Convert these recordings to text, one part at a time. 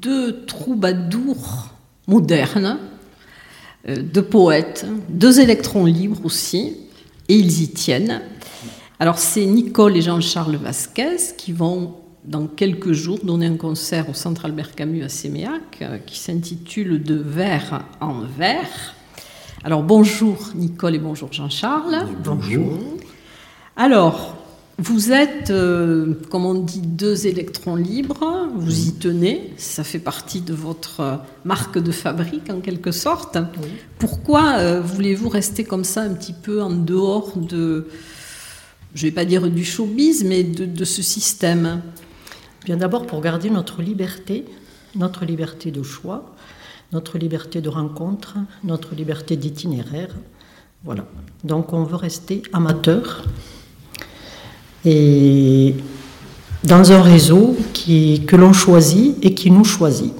deux troubadours modernes, euh, deux poètes, deux électrons libres aussi, et ils y tiennent. Alors c'est Nicole et Jean-Charles Vasquez qui vont dans quelques jours donner un concert au Centre Albert Camus à Séméac euh, qui s'intitule De verre en verre. Alors bonjour Nicole et bonjour Jean-Charles. Bonjour. Alors, vous êtes, euh, comme on dit, deux électrons libres, vous y tenez, ça fait partie de votre marque de fabrique en quelque sorte. Pourquoi euh, voulez-vous rester comme ça un petit peu en dehors de, je ne vais pas dire du showbiz, mais de, ce système? Bien d'abord pour garder notre liberté, notre liberté de choix, notre liberté de rencontre, notre liberté d'itinéraire. Voilà. Donc on veut rester amateur et dans un réseau qui, que l'on choisit et qui nous choisit.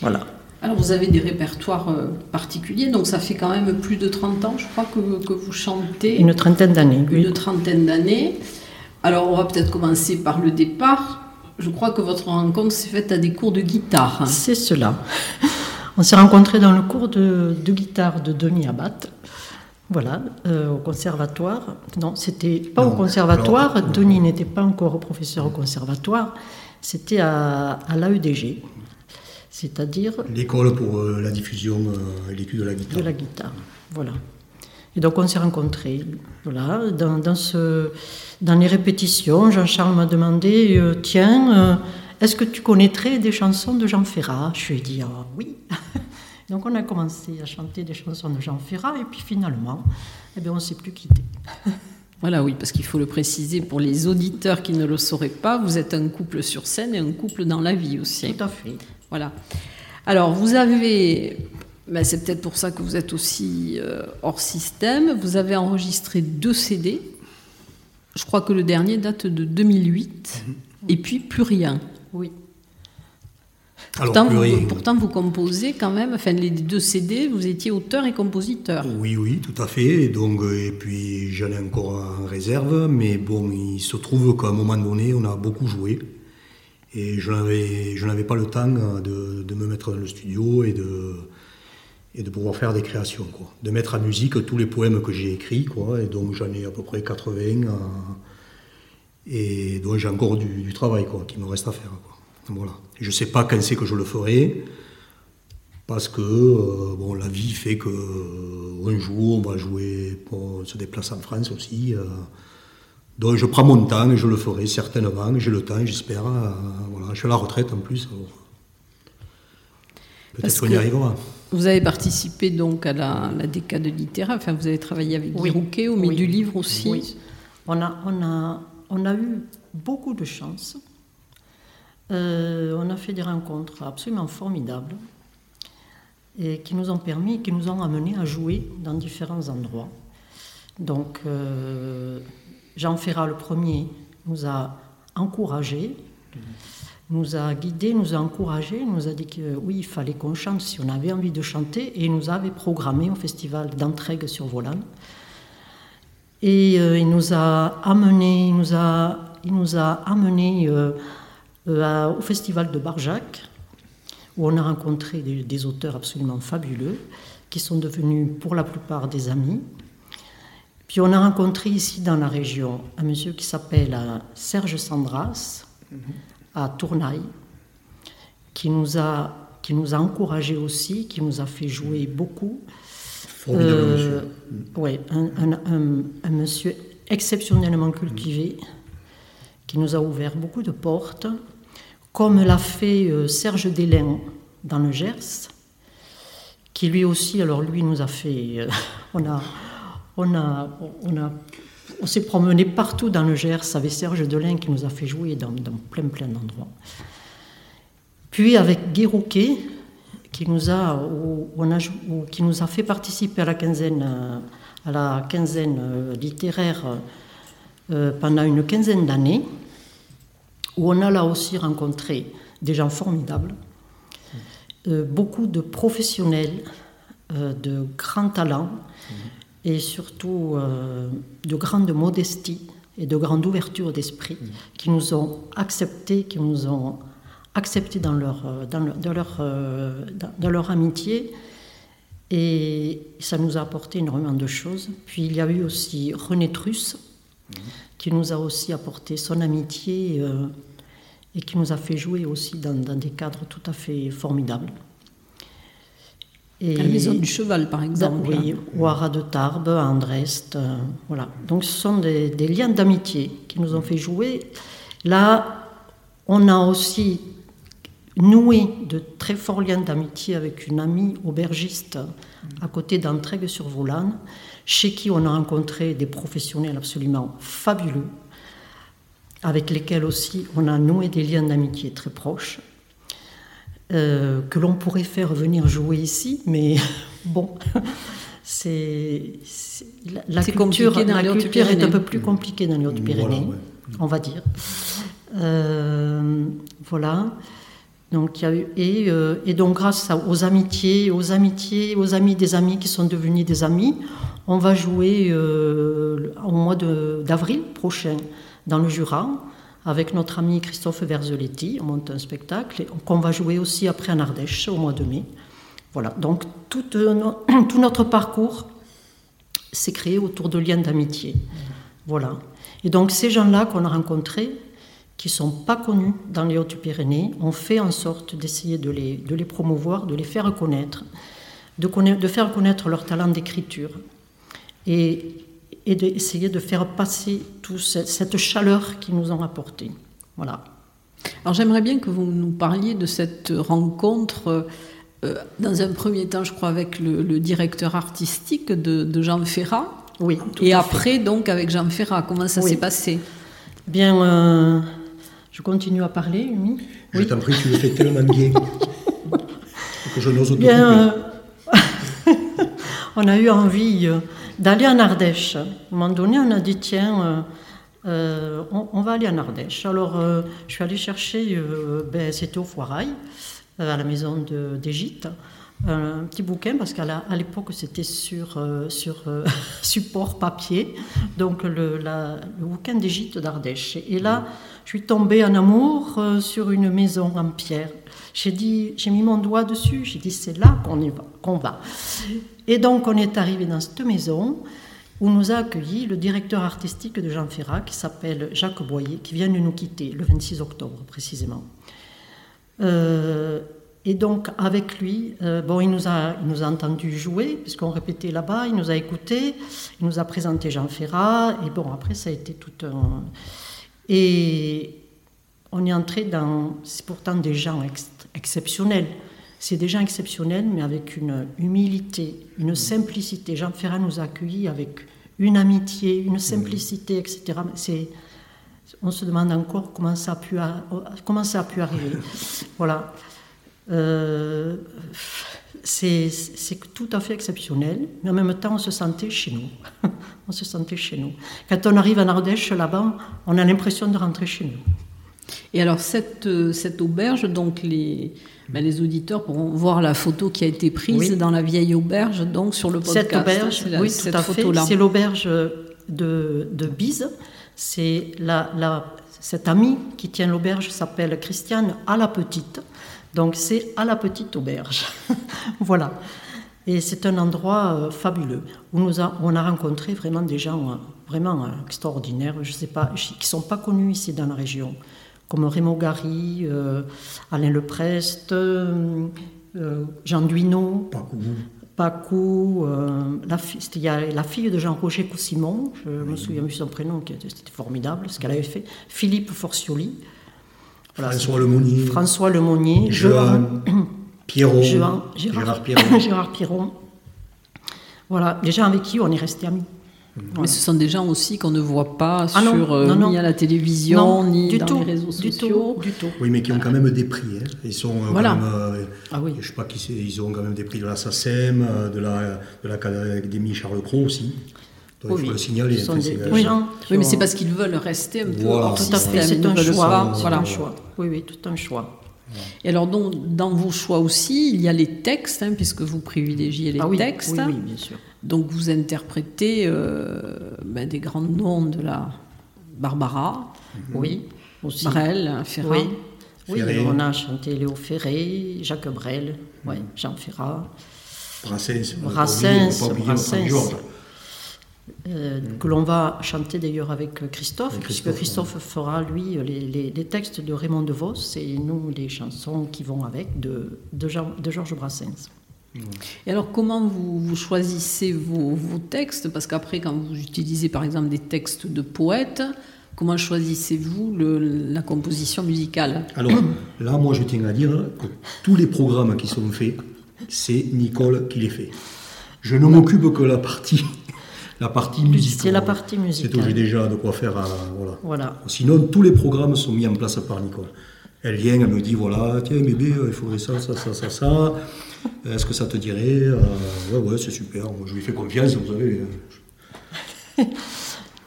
Voilà. Alors vous avez des répertoires euh, particuliers, donc ça fait quand même plus de 30 ans, je crois, que, que vous chantez. Une trentaine d'années. Une trentaine d'années. Alors on va peut-être commencer par le départ. Je crois que votre rencontre s'est faite à des cours de guitare. C'est cela. On s'est rencontrés dans le cours de, de guitare de Denis Abad. Voilà, euh, au conservatoire. Non, c'était pas au conservatoire. Denis n'était pas encore professeur au conservatoire. C'était à, à l'AEDG, c'est-à-dire. L'école pour euh, la diffusion euh, et l'étude de la guitare. De la guitare, voilà. Et donc on s'est rencontrés. Voilà, dans, dans, ce, dans les répétitions, Jean-Charles m'a demandé Tiens, est-ce que tu connaîtrais des chansons de Jean Ferrat? Je lui ai dit ah, Oui. Donc on a commencé à chanter des chansons de Jean Ferrat et puis finalement, eh bien, on ne s'est plus quitté. Voilà, oui, parce qu'il faut le préciser pour les auditeurs qui ne le sauraient pas, vous êtes un couple sur scène et un couple dans la vie aussi. Tout à fait. Voilà. Alors, vous avez, ben, c'est peut-être pour ça que vous êtes aussi euh, hors système, vous avez enregistré deux CD. Je crois que le dernier date de 2008, mhm. et puis plus rien. Oui. Pourtant, vous, pourtant, vous, composez quand même, enfin les deux CD, vous étiez auteur et compositeur. Oui, oui, tout à fait. Et, donc, et puis j'en ai encore en réserve, mais bon, il se trouve qu'à un moment donné, on a beaucoup joué. Et je n'avais pas le temps de, de, me mettre dans le studio et de, et de pouvoir faire des créations, quoi. De mettre à musique tous les poèmes que j'ai écrits, quoi. Et donc j'en ai à peu près 80. et donc j'ai encore du, du, travail, quoi, qui me reste à faire, quoi. Voilà. je ne sais pas quand c'est que je le ferai, parce que euh, bon, la vie fait que euh, un jour on va jouer, on se déplace en France aussi. Euh. donc je prends mon temps et je le ferai certainement. J'ai le temps, j'espère. voilà, je suis à la retraite en plus. Peut-être qu'on y arrivera. Vous avez participé donc à la, la décade littéraire, enfin vous avez travaillé avec Guy Rouquet au milieu du livre aussi. Oui. On a, on, a, on a eu beaucoup de chance euh, on a fait des rencontres absolument formidables et qui nous ont permis, qui nous ont amenés à jouer dans différents endroits. Donc, euh, Jean Ferrat, le premier, nous a encouragés, nous a guidés, nous a encouragés, nous a dit que oui, il fallait qu'on chante si on avait envie de chanter, et nous avait programmé au festival d'Entraigue sur Volant. Et euh, il nous a amené, il nous a, il nous a amené euh, au festival de Barjac, où on a rencontré des, auteurs absolument fabuleux, qui sont devenus pour la plupart des amis. Puis on a rencontré ici dans la région un monsieur qui s'appelle euh, Serge Sandras, à Tournaille, qui nous a, qui nous a encouragés aussi, qui nous a fait jouer beaucoup. Euh, oui, un, monsieur exceptionnellement cultivé, qui nous a ouvert beaucoup de portes, comme l'a fait euh, Serge Délin dans le Gers, qui lui aussi, alors lui nous a fait, euh, on a, on a, on a, on s'est promené partout dans le Gers avec Serge Délin qui nous a fait jouer dans, plein plein d'endroits. Puis avec Guy Rouquet, qui nous a, on a, qui nous a fait participer à la quinzaine, à la quinzaine euh, littéraire euh, pendant une quinzaine d'années, où on a là aussi rencontré des gens formidables, euh, beaucoup de professionnels, de grands talents et surtout de grande modestie et de grande ouverture d'esprit qui nous ont acceptés, qui nous ont acceptés dans leur, euh, dans, leur, euh, dans, leur amitié. Et ça nous a apporté énormément de choses. Puis il y a eu aussi René Truss, qui nous a aussi apporté son amitié euh, et qui nous a fait jouer aussi dans, des cadres tout à fait formidables. Et à la Maison du Cheval, par exemple. oui, ou à de Tarbes, à Andrest. voilà. Donc ce sont des, des liens d'amitié qui nous ont fait jouer. Là, on a aussi noué de très forts liens d'amitié avec une amie aubergiste à côté d'Entraigues-sur-Volane, chez qui on a rencontré des professionnels absolument fabuleux, avec lesquels aussi on a noué des liens d'amitié très proches, euh, que l'on pourrait faire venir jouer ici, mais bon, c'est la, culture, la culture est un peu plus compliquée dans les Hautes-Pyrénées, on va dire. Euh, voilà. Donc, il y a eu, et, euh, et, donc, grâce aux amitiés, aux amitiés, aux amis des amis qui sont devenus des amis, on va jouer euh, au mois d'avril prochain dans le Jura avec notre ami Christophe Verzeletti. On monte un spectacle qu'on va jouer aussi après en Ardèche au mois de mai. Voilà, donc tout, euh, tout notre parcours s'est créé autour de liens d'amitié. Voilà. Et donc ces gens-là qu'on a rencontrés, qui ne sont pas connus dans les Hautes-Pyrénées, on fait en sorte d'essayer de les, promouvoir, de les faire connaître, de, de faire connaître leur talent d'écriture et, et d'essayer de faire passer toute cette chaleur qu'ils nous ont apportée. Voilà. Alors j'aimerais bien que vous nous parliez de cette rencontre, euh, dans un premier temps, je crois, avec le, directeur artistique de, Jean Ferrat. Oui. Et après, donc, avec Jean Ferrat, comment ça s'est passé? Bien, euh, je continue à parler, oui. Je t'en prie, tu le fais tellement bien que je n'ose Bien, euh, on a eu envie euh, d'aller en Ardèche. À un moment donné, on a dit, tiens, euh, on, va aller en Ardèche. Alors, je suis allée chercher, ben, c'était au Foirail, à la maison d'Égypte un petit bouquin parce qu'à l'époque c'était sur, sur support papier, donc le, le bouquin d'Égypte d'Ardèche. Et là, je suis tombée en amour euh, sur une maison en pierre. J'ai dit, j'ai mis mon doigt dessus, j'ai dit c'est là qu'on va, va. Et donc on est arrivé dans cette maison où nous a accueilli le directeur artistique de Jean Ferrat qui s'appelle Jacques Boyer, qui vient de nous quitter le 26 octobre précisément. Euh, et donc avec lui, euh, bon, il nous a, il nous a entendu jouer puisqu'on répétait là-bas, il nous a écoutés, il nous a présenté Jean Ferrat et bon après ça a été tout un et on est entré dans. C'est pourtant des gens exceptionnels. C'est des gens exceptionnels, mais avec une humilité, une simplicité. Jean Ferrat nous a accueillis avec une amitié, une simplicité, etc. C'est, on se demande encore comment ça a pu, comment ça a pu arriver. voilà. Euh, c'est tout à fait exceptionnel, mais en même temps, on se sentait chez nous. on se sentait chez nous. Quand on arrive en Ardèche, là-bas, on a l'impression de rentrer chez nous. Et alors, cette, euh, cette auberge, donc les, ben, les auditeurs pourront voir la photo qui a été prise dans la vieille auberge, donc sur le podcast. Cette auberge, oui, tout à fait. C'est l'auberge de, de Bise. C'est la, la, cette amie qui tient l'auberge s'appelle Christiane à la Petite. Donc c'est à la petite auberge. voilà. Et c'est un endroit euh, fabuleux où nous on a rencontré vraiment des gens euh, vraiment extraordinaires, je sais pas, qui ne sont pas connus ici dans la région, comme Raymond Gary, Alain Leprest, Jean Duineau. Pacou, euh, la, il y a la fille de Jean-Roger Coussimon, je me souviens de son prénom, c'était formidable ce qu'elle avait fait, Philippe Forcioli. François Lemonnier. François Lemonnier. Jean, Pierron. Gérard, Gérard Pierron. Gérard Pierron. Voilà, les gens avec qui on est restés amis. Mais ce sont des gens aussi qu'on ne voit pas ah sur, euh, ni à la télévision, ni dans les réseaux sociaux. du tout. Oui, mais qui ont quand même des prix. Hein. Ils sont euh, quand même, euh, ah oui. Je sais pas qui ils ont quand même des prix de la SACEM, de la de l'Académie Charles Cros aussi. Donc, il faut le signaler. oui, oui, mais c'est parce qu'ils veulent rester un peu voilà. Tout à fait, c'est un choix. Voilà. un choix. Oui, oui, tout un choix. Et alors, donc, dans vos choix aussi, il y a les textes, hein, puisque vous privilégiez les ah oui, textes. Oui, oui, bien sûr. Donc vous interprétez euh, ben, des grands noms de la Barbara, mhm. oui, aussi. Brel, Ferrat. Oui. on a chanté Léo Ferré, Jacques Brel, ouais, Jean Ferrat. Brassens, Brassens, Brassens euh, que l'on va chanter d'ailleurs avec Christophe, puisque Christophe fera, lui, les, textes de Raymond DeVos et nous, les chansons qui vont avec de, de, de Georges Brassens. Et alors, comment vous, choisissez vos, textes? Parce qu'après, quand vous utilisez par exemple des textes de poètes, comment choisissez-vous la composition musicale? Alors, là, moi, je tiens à dire que tous les programmes qui sont faits, c'est Nicole qui les fait. Je ne m'occupe que la partie. La partie musicale. C'est la partie musicale. C'est j'ai déjà de quoi faire. voilà. voilà. Sinon, tous les programmes sont mis en place par Nicole. Elle vient, elle me dit voilà, tiens bébé, il faudrait ça, ça, ça, ça, ça. Est-ce que ça te dirait euh, Ouais, ouais, c'est super. je lui fais confiance, vous savez.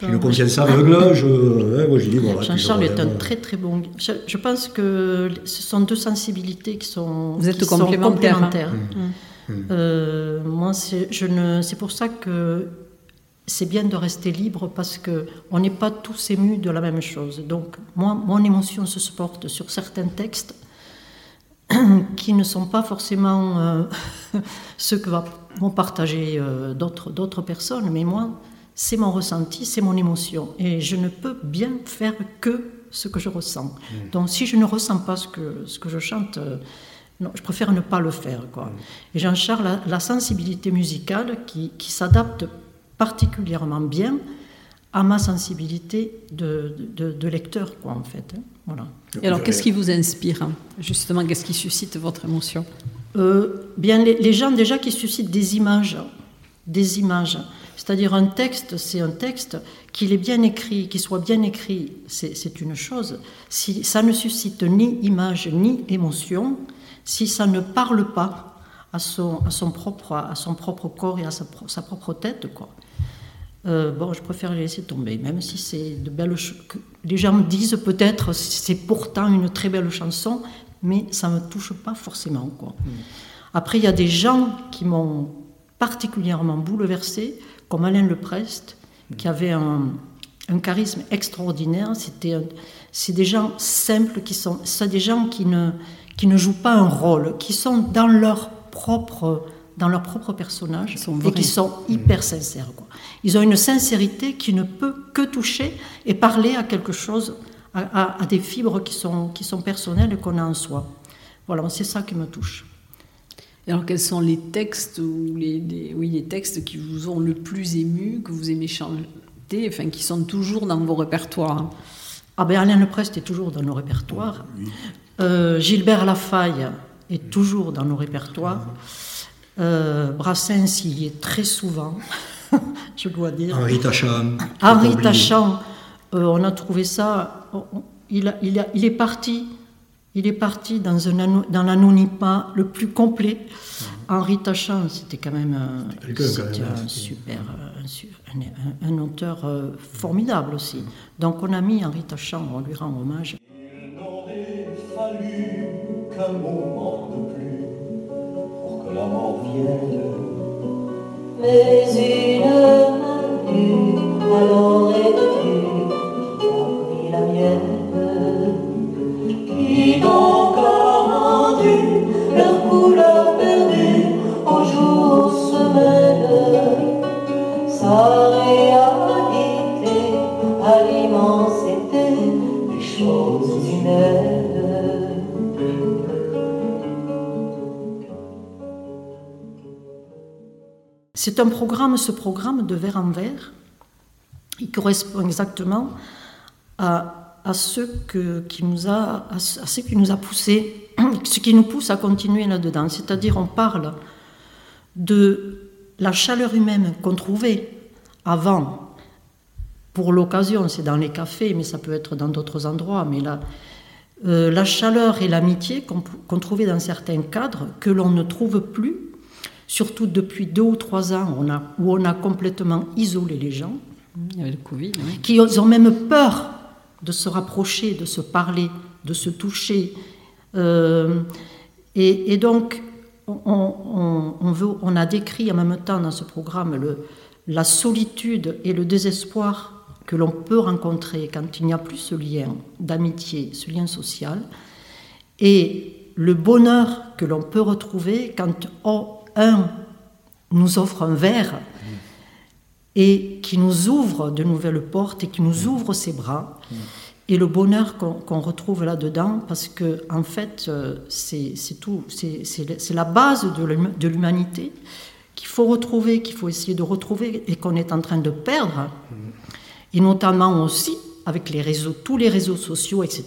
J'ai une confiance aveugle, je, ouais, moi, dis voilà. Jean-Charles est un très très bon. Je, je, pense que ce sont deux sensibilités qui sont, vous êtes qui complémentaires. Sont complémentaires. Mmh. Mmh. Euh, moi, c'est pour ça que c'est bien de rester libre parce que on n'est pas tous émus de la même chose. Donc, moi, mon émotion se porte sur certains textes qui ne sont pas forcément euh, ceux que vont partager euh, d'autres personnes, mais moi, c'est mon ressenti, c'est mon émotion, et je ne peux bien faire que ce que je ressens. Mm. Donc, si je ne ressens pas ce que, ce que je chante, euh, non, je préfère ne pas le faire. Quoi. Mm. Et Jean-Charles, la, sensibilité musicale qui, qui s'adapte particulièrement bien à ma sensibilité de, de, lecteur, quoi, en fait. Hein. Voilà. Et alors, qu'est-ce qui vous inspire hein, Justement, qu'est-ce qui suscite votre émotion? Euh, Bien, les, gens déjà qui suscitent des images, des images. C'est-à-dire un texte, c'est un texte, qu'il est bien écrit, qu'il soit bien écrit, c'est une chose. Si ça ne suscite ni image ni émotion, si ça ne parle pas à son, à son, propre, à son propre corps et à sa, sa propre tête, quoi. Euh, bon, je préfère les laisser tomber, même si c'est de belles Les gens me disent peut-être c'est pourtant une très belle chanson, mais ça ne me touche pas forcément. Quoi. Mm. Après, il y a des gens qui m'ont particulièrement bouleversé, comme Alain Leprest, qui mm. avait un, charisme extraordinaire. C'était c'est des gens simples qui sont, c'est des gens qui ne, qui ne jouent pas un rôle, qui sont dans leur propre dans leur propre personnage et qui sont hyper sincères. Quoi. Ils ont une sincérité qui ne peut que toucher et parler à quelque chose, à, des fibres qui sont, qui sont personnelles et qu'on a en soi. Voilà, c'est ça qui me touche. Et alors, quels sont les textes ou les, oui, les textes qui vous ont le plus ému, que vous aimez chanter, enfin, qui sont toujours dans vos répertoires? Ah ben Alain Leprest est toujours dans nos répertoires. Euh, Gilbert Lafaille est toujours dans nos répertoires. Euh, Brassens y est très souvent, je dois dire. Henri Tachant. Henri Tachant, euh, on a trouvé ça. Il, il, il, est parti. Il est parti dans, un, dans l'anonymat le plus complet. Mhm. Henri Tachant, c'était quand même un, super, un, auteur euh, formidable aussi. Donc on a mis Henri Tachant, on lui rend hommage. Il n'aurait fallu qu'un moment de la mort vienne. Mais une main nue alors est venue qui a pris la mienne, qui donc c'est un programme, ce programme de verre en verre, il correspond exactement à, ce, qui nous a, à ce qui nous poussé, ce qui nous pousse à continuer là-dedans. C'est-à-dire, on parle de la chaleur humaine qu'on trouvait avant, pour l'occasion, c'est dans les cafés, mais ça peut être dans d'autres endroits, mais là, euh, la chaleur et l'amitié qu'on trouvait dans certains cadres, que l'on ne trouve plus, surtout depuis deux ou trois ans on a, où on a complètement isolé les gens. Il y avait le Covid. Qui ont même peur de se rapprocher, de se parler, de se toucher. Euh, et, donc, on, on, veut, on, a décrit en même temps dans ce programme le, la solitude et le désespoir que l'on peut rencontrer quand il n'y a plus ce lien d'amitié, ce lien social, et le bonheur que l'on peut retrouver quand oh, un nous offre un verre et qui nous ouvre de nouvelles portes et qui nous ouvre ses bras. Et le bonheur qu'on retrouve là-dedans, parce que en fait, euh, c'est tout, c'est la base de l'humanité qu'il faut retrouver, qu'il faut essayer de retrouver et qu'on est en train de perdre. Et notamment aussi avec les réseaux, tous les réseaux sociaux, etc.,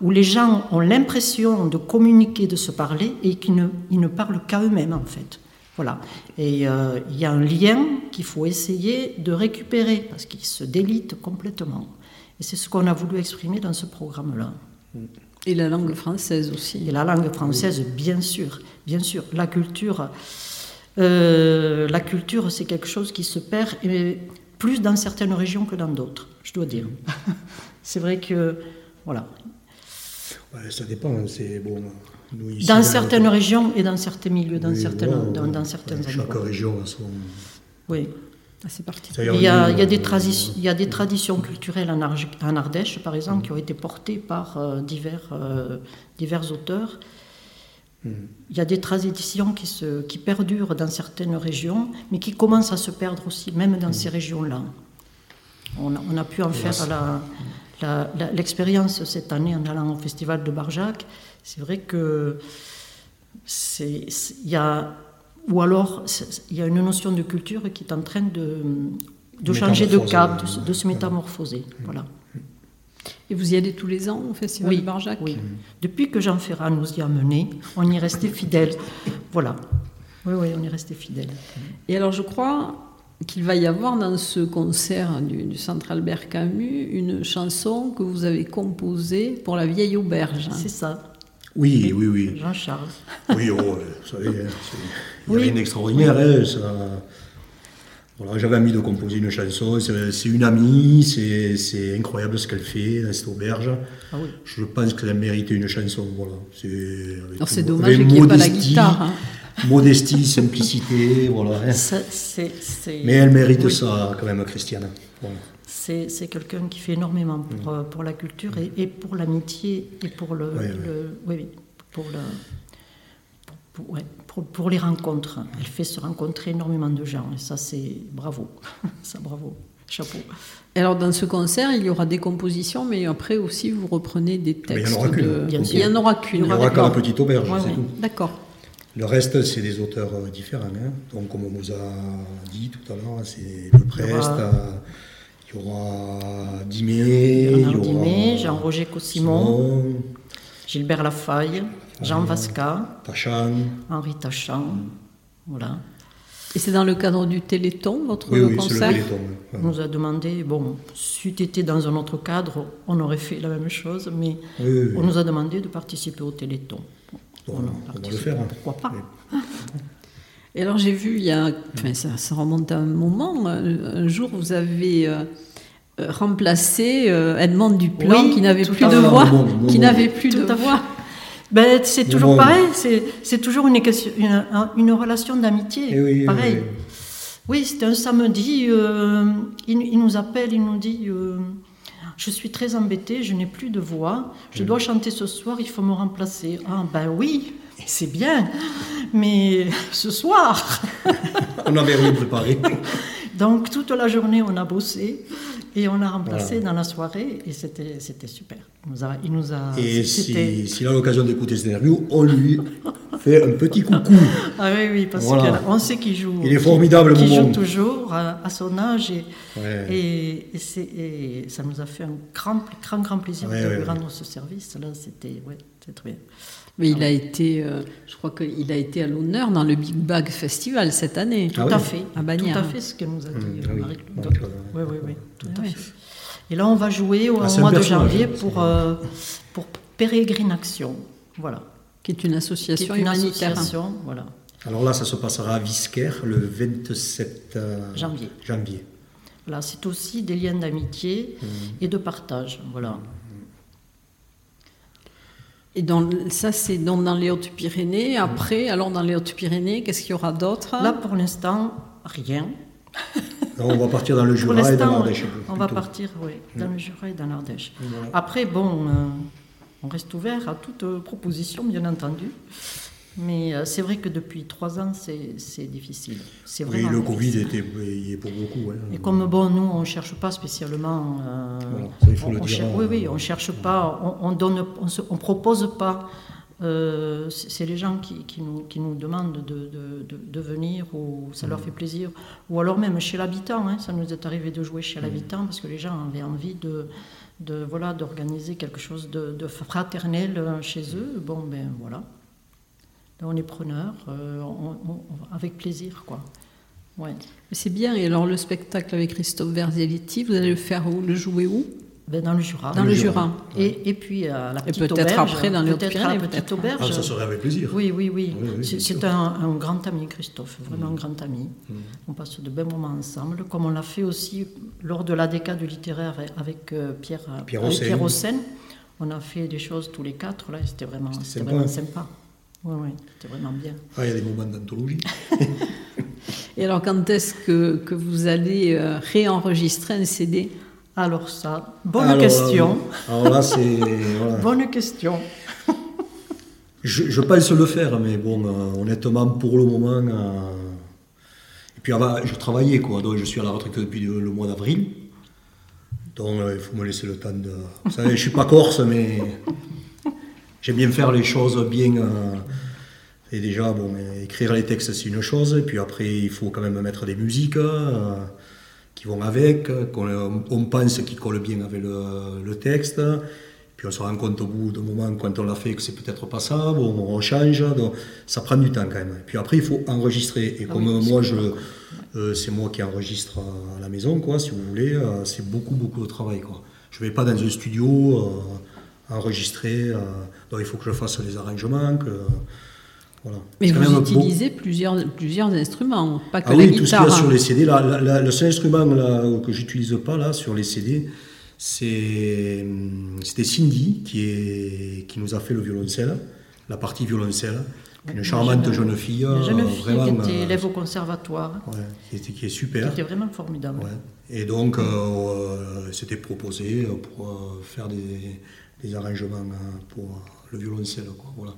où les gens ont l'impression de communiquer, de se parler, et qu'ils ne, ils ne parlent qu'à eux-mêmes, en fait. Voilà. Et euh, il y a un lien qu'il faut essayer de récupérer, parce qu'il se délite complètement. Et c'est ce qu'on a voulu exprimer dans ce programme-là. Et la langue française aussi. Et la langue française, bien sûr. Bien sûr. La culture, euh, la culture c'est quelque chose qui se perd. Et plus dans certaines régions que dans d'autres, je dois dire. c'est vrai que, voilà. ça dépend, c'est bon. dans certaines régions et dans certains milieux, dans, certaines, dans, dans certaines Chaque région a son. Oui. C'est parti. Il y, a, il, y a des il y, a, des traditions culturelles en, en Ardèche, par exemple, mm. qui ont été portées par euh, divers, euh, divers auteurs il y a des traditions qui, se, qui perdurent dans certaines régions, mais qui commencent à se perdre aussi, même dans ces régions-là. On, a pu en faire l'expérience cette année en allant au festival de Barjac. C'est vrai que c'est, y a, ou alors il y a une notion de culture qui est en train de, de changer de cap, de, de se métamorphoser. Voilà. Et vous y allez tous les ans au Festival de Barjac Oui. Depuis que Jean Ferrat nous y a menés, on y est resté fidèle. voilà. Oui, oui, on y est resté fidèle. Et alors, je crois qu'il va y avoir dans ce concert du, Centre Albert Camus une chanson que vous avez composée pour la vieille auberge. C'est ça. Oui, oui, oui. Jean-Charles. Oui, oh, vous savez, il y a rien d'extraordinaire. Hein, ça j'avais envie de composer une chanson. C'est une amie, c'est incroyable ce qu'elle fait dans cette auberge. Ah Je pense qu'elle a mérité une chanson. Voilà. C'est dommage qu'il n'y ait pas la guitare. Hein. Modestie, simplicité, voilà. Hein. Mais elle mérite ça quand même, Christiane. C'est quelqu'un qui fait énormément pour, mm. euh, pour la culture et, pour l'amitié et pour le, oui, pour le pour, les rencontres. Elle fait se rencontrer énormément de gens. Et ça, c'est bravo. ça, bravo. Chapeau. Alors, dans ce concert, il y aura des compositions, mais après aussi, vous reprenez des textes. il n'y en aura qu'une. Il n'y en aura qu'une. Il n'y aura qu'à la petite auberge, c'est tout. D'accord. Le reste, c'est des auteurs euh, différents. Hein. Donc, comme on vous a dit tout à l'heure, c'est Le Prest, il y aura Dimé, il y aura Jean-Roger Cossimon, Gilbert Lafaille. Jean Vasca, Tachan. Henri Tachan. Voilà. Et c'est dans le cadre du Téléthon, votre oui, oui, concert le Téléthon. On nous a demandé, bon, si tu étais dans un autre cadre, on aurait fait la même chose, mais on nous a demandé de participer au Téléthon. on, va le faire. Hein. Pourquoi pas? Et alors j'ai vu, il y a, enfin, ça, remonte à un moment, un jour vous avez euh, remplacé euh, Edmond Duplan qui n'avait plus, de voix, qui n'avait plus de voix. Ben, c'est toujours pareil, c'est toujours une, une, une relation d'amitié. Eh pareil. Oui, c'était un samedi, euh, il, nous appelle, il nous dit euh, Je suis très embêté, je n'ai plus de voix, je dois chanter ce soir, il faut me remplacer. Ah, ben oui, c'est bien, mais ce soir. on n'avait rien préparé. Donc toute la journée, on a bossé. Et on a remplacé dans la soirée et c'était super. Il nous a, il nous a Et c'était- si- s'il a l'occasion d'écouter cette interview, on lui fait un petit coucou. Ah oui, oui, parce Voilà. qu'on sait qu'il joue. Il est formidable, Momon. joue toujours à, à son âge et, Ouais. et, et c'est- et ça nous a fait un grand, grand, grand plaisir Ouais, de lui ouais. rendre ce service. Là, c'était ouais, c'était très bien. Mais il a été, euh, je crois qu'il a été à l'honneur dans le Big Bag Festival cette année. Tout Ah oui à fait. À Bagnères. Tout à fait ce que nous a dit Mmh, euh, ah oui. Marie-Claude. Marie-Claude, Oui, oui, oui, tout Ah à ouais. fait. Et là, on va jouer au Ah, mois de janvier pour, euh, pour Pérégrination. Voilà. qui est une est association une humanitaire. association, voilà. Alors là, ça se passera à Visquer le 27 euh, Janvier. janvier. Voilà, c'est aussi des liens d'amitié Mmh. et de partage. Voilà. Et dans, ça, c'est dans les Hautes-Pyrénées. Après, alors dans les Hautes-Pyrénées, qu'est-ce qu'il y aura d'autre Là, pour l'instant, rien. Alors, on va partir dans le Pour Jura et dans l'Ardèche. on va partir oui, dans le Jura et dans l'Ardèche. Voilà. Après, bon, euh, on reste ouvert à toute proposition, bien entendu. Mais euh, c'est vrai que depuis trois ans, c'est difficile. C'est Oui, le. Covid était y est pour beaucoup. Et comme bon, nous, on ne cherche pas spécialement. euh, Voilà, ça, il faut on, le on dire, hein. oui, oui, on cherche pas, on, on donne, on, se- on propose pas. euh, c'est les gens qui, qui nous, qui nous demandent de, de, de- de venir ou ça Mm. leur fait plaisir. Ou alors même chez l'habitant, hein, ça nous est arrivé de jouer Mm. chez l'habitant parce que les gens avaient envie de, de voilà d'organiser quelque chose de, de fraternel chez eux. Bon, ben voilà. On est preneur, euh, on- on- on- avec plaisir, quoi. Ouais. C'est bien. Et alors, le spectacle avec Christophe Verzelletti, vous allez le faire où? Le jouer où? Ben, dans le Jura. Dans le Jura. Et, et puis à la Et petite peut-être auberge. après dans les peut-être à Hautes-Pyrénées, la petite peut-être. auberge. Ah, ça serait avec plaisir. Oui, oui, oui. Oui, oui, C'est- un, un grand ami, Christophe, vraiment Mm. un grand ami. On passe de bons moments ensemble, comme on l'a fait aussi lors de la décade littéraire avec euh, Pierre, Pierre Hossein. Pierre Hossein. On a fait des choses tous les quatre, là, et c'était vraiment, C'était vraiment hein. sympa. Oui, oui, c'était vraiment bien. Ah, il y a des moments d'anthologie. Et alors, quand est-ce que, que vous allez euh, réenregistrer un CD Alors ça, bonne Alors, question. euh, Alors là, c'est. voilà. Bonne question. Je, je pense le faire, mais bon, euh, honnêtement, pour le moment. Et puis avant, je travaillais, quoi. Donc je suis à la retraite depuis le, le mois d'avril. Donc il faut me laisser le temps de. Vous savez, je suis pas corse, mais j'aime bien faire les choses bien. euh, Et déjà, bon, euh, écrire les textes, c'est une chose. Et puis après, il faut quand même mettre des musiques euh, qui vont avec, qu'on on pense qui collent bien avec le, le texte. Puis on se rend compte au bout d'un moment, quand on l'a fait, que c'est peut-être pas ça. Bon, on change. Donc ça prend du temps quand même. Puis après, il faut enregistrer. Et Ah comme oui, euh, moi, je, euh, c'est moi qui enregistre à la maison, quoi, si vous voulez. euh, c'est beaucoup, beaucoup de travail, quoi. Je vais pas dans un studio euh, enregistrer. euh, donc il faut que je fasse les arrangements. Que, voilà. Mais vous beau- utilisez plusieurs, plusieurs instruments, pas que ah la oui, tout ce qu'il y guitare. a sur hein. les CD. Là, le seul instrument là, que j'utilise pas là, sur les CD, hum, c'était Cindy qui, est, qui nous a fait le violoncelle, la partie violoncelle. Une charmante jeune- jeune fille. Une jeune euh, fille vraiment, qui était euh, élève au conservatoire, ouais, qui, était, qui est qui super. était vraiment formidable. Ouais. Et donc, euh, euh, c'était proposé pour euh, faire des, des arrangements euh, pour euh, le violoncelle. Quoi, voilà.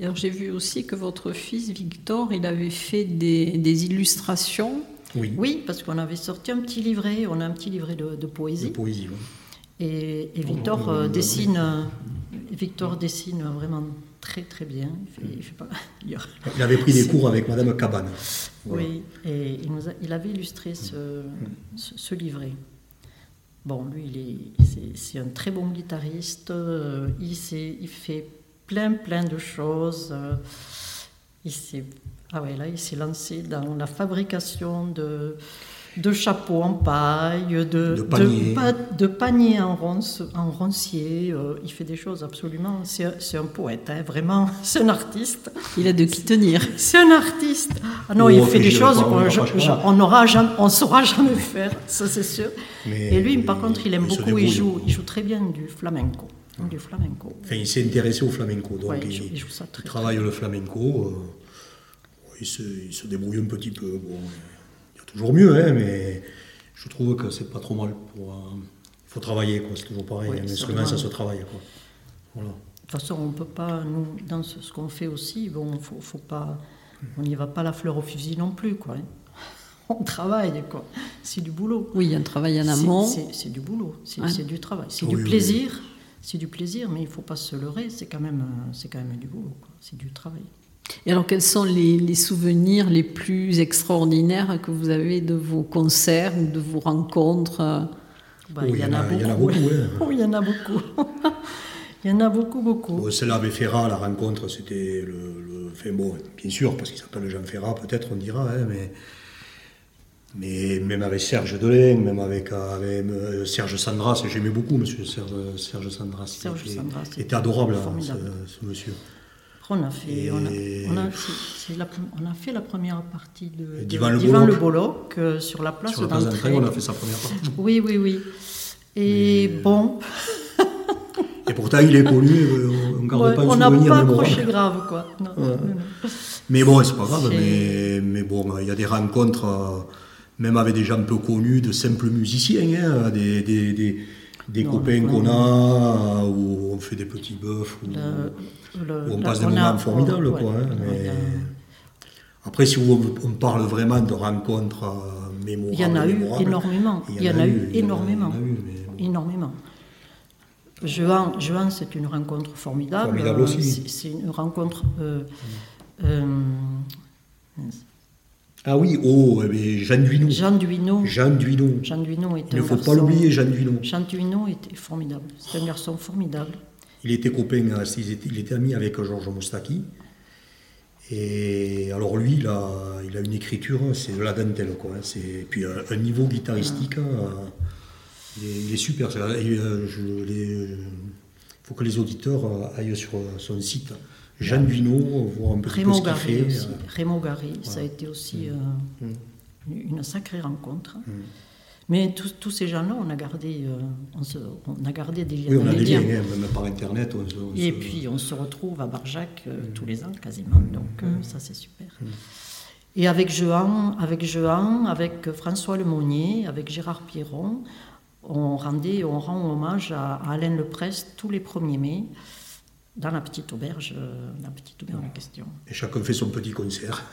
Et Alors j'ai vu aussi que votre fils Victor, il avait fait des, des illustrations. Oui, Oui, parce qu'on avait sorti un petit livret, on a un petit livret de, de de poésie. poésie. Et, et Victor Oh, euh, dessine, euh, Victor dessine vraiment très très bien. Il, fait, pas. il- avait pris des cours avec Madame Cabane. Voilà. Oui, et il, nous a- il avait illustré ce, ce, ce livret. Bon, lui, il est, c'est, c'est un très bon guitariste. euh, il, sait- il fait plein, plein de choses. il s'est, ah ouais, là, il s'est lancé dans la fabrication de, de chapeaux en paille, de, De paniers. pa- de paniers en, ronce, en roncier. euh, il fait des choses absolument. C'est, un- c'est un poète, hein, vraiment. C'est un artiste. Il a de qui tenir. C'est un artiste. Ah non, Oh, il fait mais des choses on qu'on n'aura jamais, on saura jamais faire, ça c'est sûr. Mais Et lui, par contre, il aime beaucoup. Il joue, il joue très bien du flamenco, du flamenco. Enfin, il s'est intéressé au flamenco, donc Ouais, il il, joue- il joue ça très, il travaille le flamenco. euh, il, se, il se débrouille un petit peu. Bon, toujours mieux, hein, mais je trouve que c'est pas trop mal pour. euh, il faut travailler, quoi. C'est toujours pareil. Ouais, un instrument, ça se travaille, quoi. Voilà. De toute façon, on peut pas, nous, dans ce, ce qu'on fait aussi, bon, faut, faut pas, on n'y va pas la fleur au fusil non plus, quoi. hein. on travaille, quoi. C'est du boulot. Oui, il y a un travail en amont. C'est c'est du boulot, c'est Ouais. du travail, c'est Oui, du oui, plaisir. C'est du plaisir, mais il ne faut pas se leurrer, c'est quand, même, euh, c'est quand même du boulot, quoi. c'est du travail. Et alors, quels sont les, les souvenirs les plus extraordinaires que vous avez de vos concerts ou de vos rencontres? Oui, il y en a beaucoup. il y en a beaucoup, hein. Oui, il y en a beaucoup. il y en a beaucoup, beaucoup. Bon, Celle-là avec Ferrat, la rencontre, c'était le, le- Enfin bon, bien sûr, parce qu'il s'appelle Jean Ferrat, peut-être, on dira, hein, mais... Mais même avec Serge Delain, même avec, avec, euh, Serge Sandras, j'aimais beaucoup monsieur Serge, Serge Sandras. Il Serge était- Sandras, il était adorable, hein, ce monsieur. On a fait, on a, on a, c'est- c'est la pre- on a fait la première partie de, de Divan le Divan Bolloc. Bolloc, euh, sur la place la d'entrée. on a fait sa première partie. Oui, oui, oui. Et bon, Et pourtant, il est connu, euh, on garde ouais, pas un on n'a souvenir pas accroché grave, quoi. Non, non, non. Mais bon, c'est pas grave, mais, mais bon, il y a des rencontres, euh, même avec des gens peu connus, de simples musiciens, hein, des, des, des, des Non, copains qu'on a, où on fait des petits bœufs, on passe des moments formidables. ouais, quoi, hein, mais- Après, si on, on parle vraiment de rencontres euh, mémorables, Il y en a eu énormément. Il y en a eu énormément. Énormément. Jean, Jean, c'est une rencontre formidable. Formidable aussi. c'est- C'est une rencontre. euh, euh, Ah oui, oh, eh bien, Jean Duinou. Jean Duineau. Jean Duinou. Jean Duineau est Il ne faut pas l'oublier, Jean Duinou. Jean Duineau était formidable. C'est un garçon formidable. Il était copain, euh, il était, était ami avec Georges Moustaki. Et alors lui, il a, il a une écriture, c'est de la dentelle. Quoi, hein, c'est, et puis euh, un niveau guitaristique, euh, il, est, il est super. Euh, Il faut que les auditeurs euh, aillent sur son site. Jean Duineau, voir un peu Raymond ce fait. aussi. euh, Raymond Gary, ça a été aussi euh, Mm. une sacrée rencontre. Mais tous, ces gens-là, on a gardé, euh, on, se- on a gardé des liens. Oui, on a des liens, hein, même par Internet. on se- on Et se- puis on se retrouve à Barjac euh, tous les ans quasiment, donc euh, ça c'est super. Et avec Jehan, avec Jehan, avec François Lemonnier, avec Gérard Pierron, on rendait, on rend hommage à, à Alain Leprest tous les 1er mai dans la petite auberge, euh, la petite auberge en question. Et chacun fait son petit concert.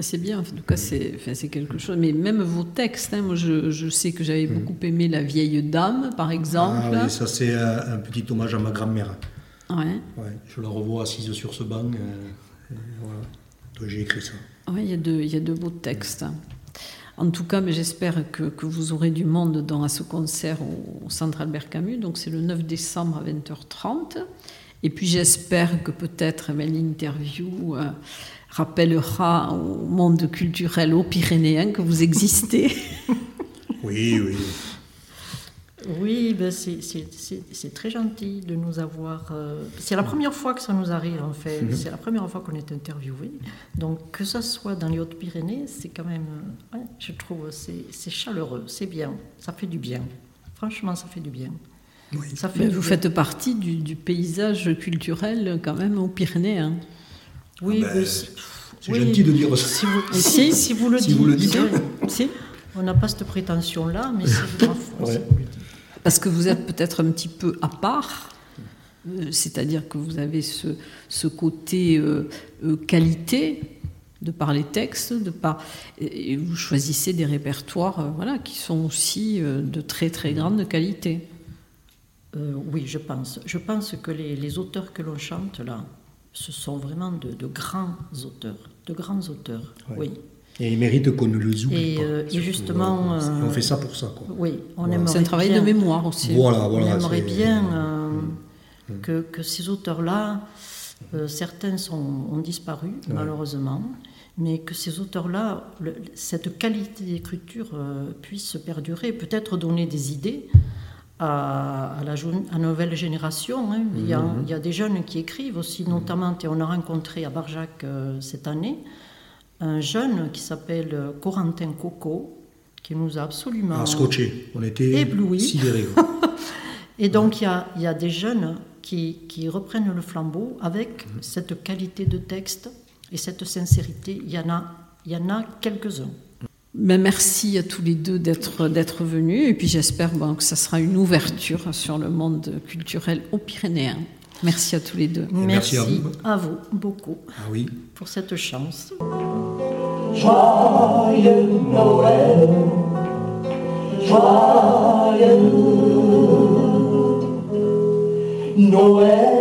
C'est bien, en tout cas, c'est enfin, quelque chose. Mais même vos textes, hein, moi je, je sais que j'avais beaucoup aimé La vieille dame, par exemple. Ah oui, ça c'est un, un petit hommage à ma grand-mère. Ouais. Ouais, je la revois assise sur ce banc. euh, voilà. Donc j'ai écrit ça. Ouais, il y, a de, il y a de beaux textes. En tout cas, mais j'espère que, vous aurez du monde dans, à ce concert au, Centre Albert Camus. Donc c'est le 9 décembre à 20h30. Et puis j'espère que peut-être l'interview euh, rappellera au monde culturel aux Pyrénéens que vous existez. Oui, oui. Oui, ben c'est- c'est c'est- c'est très gentil de nous avoir. euh, c'est la première fois que ça nous arrive en fait. C'est la première fois qu'on est interviewé. Donc que ça soit dans les Hautes-Pyrénées, c'est quand même, euh, ouais, je trouve, c'est c'est chaleureux, c'est bien, ça fait du bien. Franchement, ça fait du bien. oui. Ça fait Mais du vous bien. faites partie du, du paysage culturel quand même aux Pyrénéens. Oui, Ah ben, c'est oui. gentil de dire ça. Si vous, Si, si, si vous le si dites, vous le dites. oui. Si on n'a pas cette prétention-là, mais c'est Ouais. si vous le dites. Parce que vous êtes peut-être un petit peu à part, euh, c'est-à-dire que vous avez ce, ce côté euh, euh, qualité de par les textes, de par et et vous choisissez des répertoires, euh, voilà, qui sont aussi euh, de très très grande qualité. Euh, oui, je pense. Je pense que les, les auteurs que l'on chante là, ce sont vraiment de, de grands auteurs, de grands auteurs. Ouais. Oui, Et il mérite qu'on ne les oublie Et, pas. euh, et justement, voilà. euh, on fait ça pour ça. Quoi. oui, on Voilà. aimerait C'est un travail bien, de mémoire aussi. Voilà, voilà. on aimerait bien euh, que, que ces auteurs-là, euh, certains sont, ont disparu malheureusement, mais que ces auteurs-là, cette qualité d'écriture euh, puisse perdurer, peut-être donner des idées à, à la, jeune- à nouvelle génération. hein. Il, y a, il y a des jeunes qui écrivent aussi, notamment, et on a rencontré à Barjac euh, cette année un jeune qui s'appelle euh, Corentin Coco, qui nous a absolument Ah, scotché. On était Ébloui. sidérés. et donc, il y a, il y a des jeunes qui, qui reprennent le flambeau avec cette qualité de texte et cette sincérité. Il y en a, il y en a quelques-uns. Ben, merci à tous les deux d'être d'être venus et puis j'espère bon, que ça sera une ouverture sur le monde culturel aux Pyrénéens. Merci à tous les deux. merci à vous. à vous beaucoup Ah oui. pour cette chance. Joyeux Noël, joyeux Noël.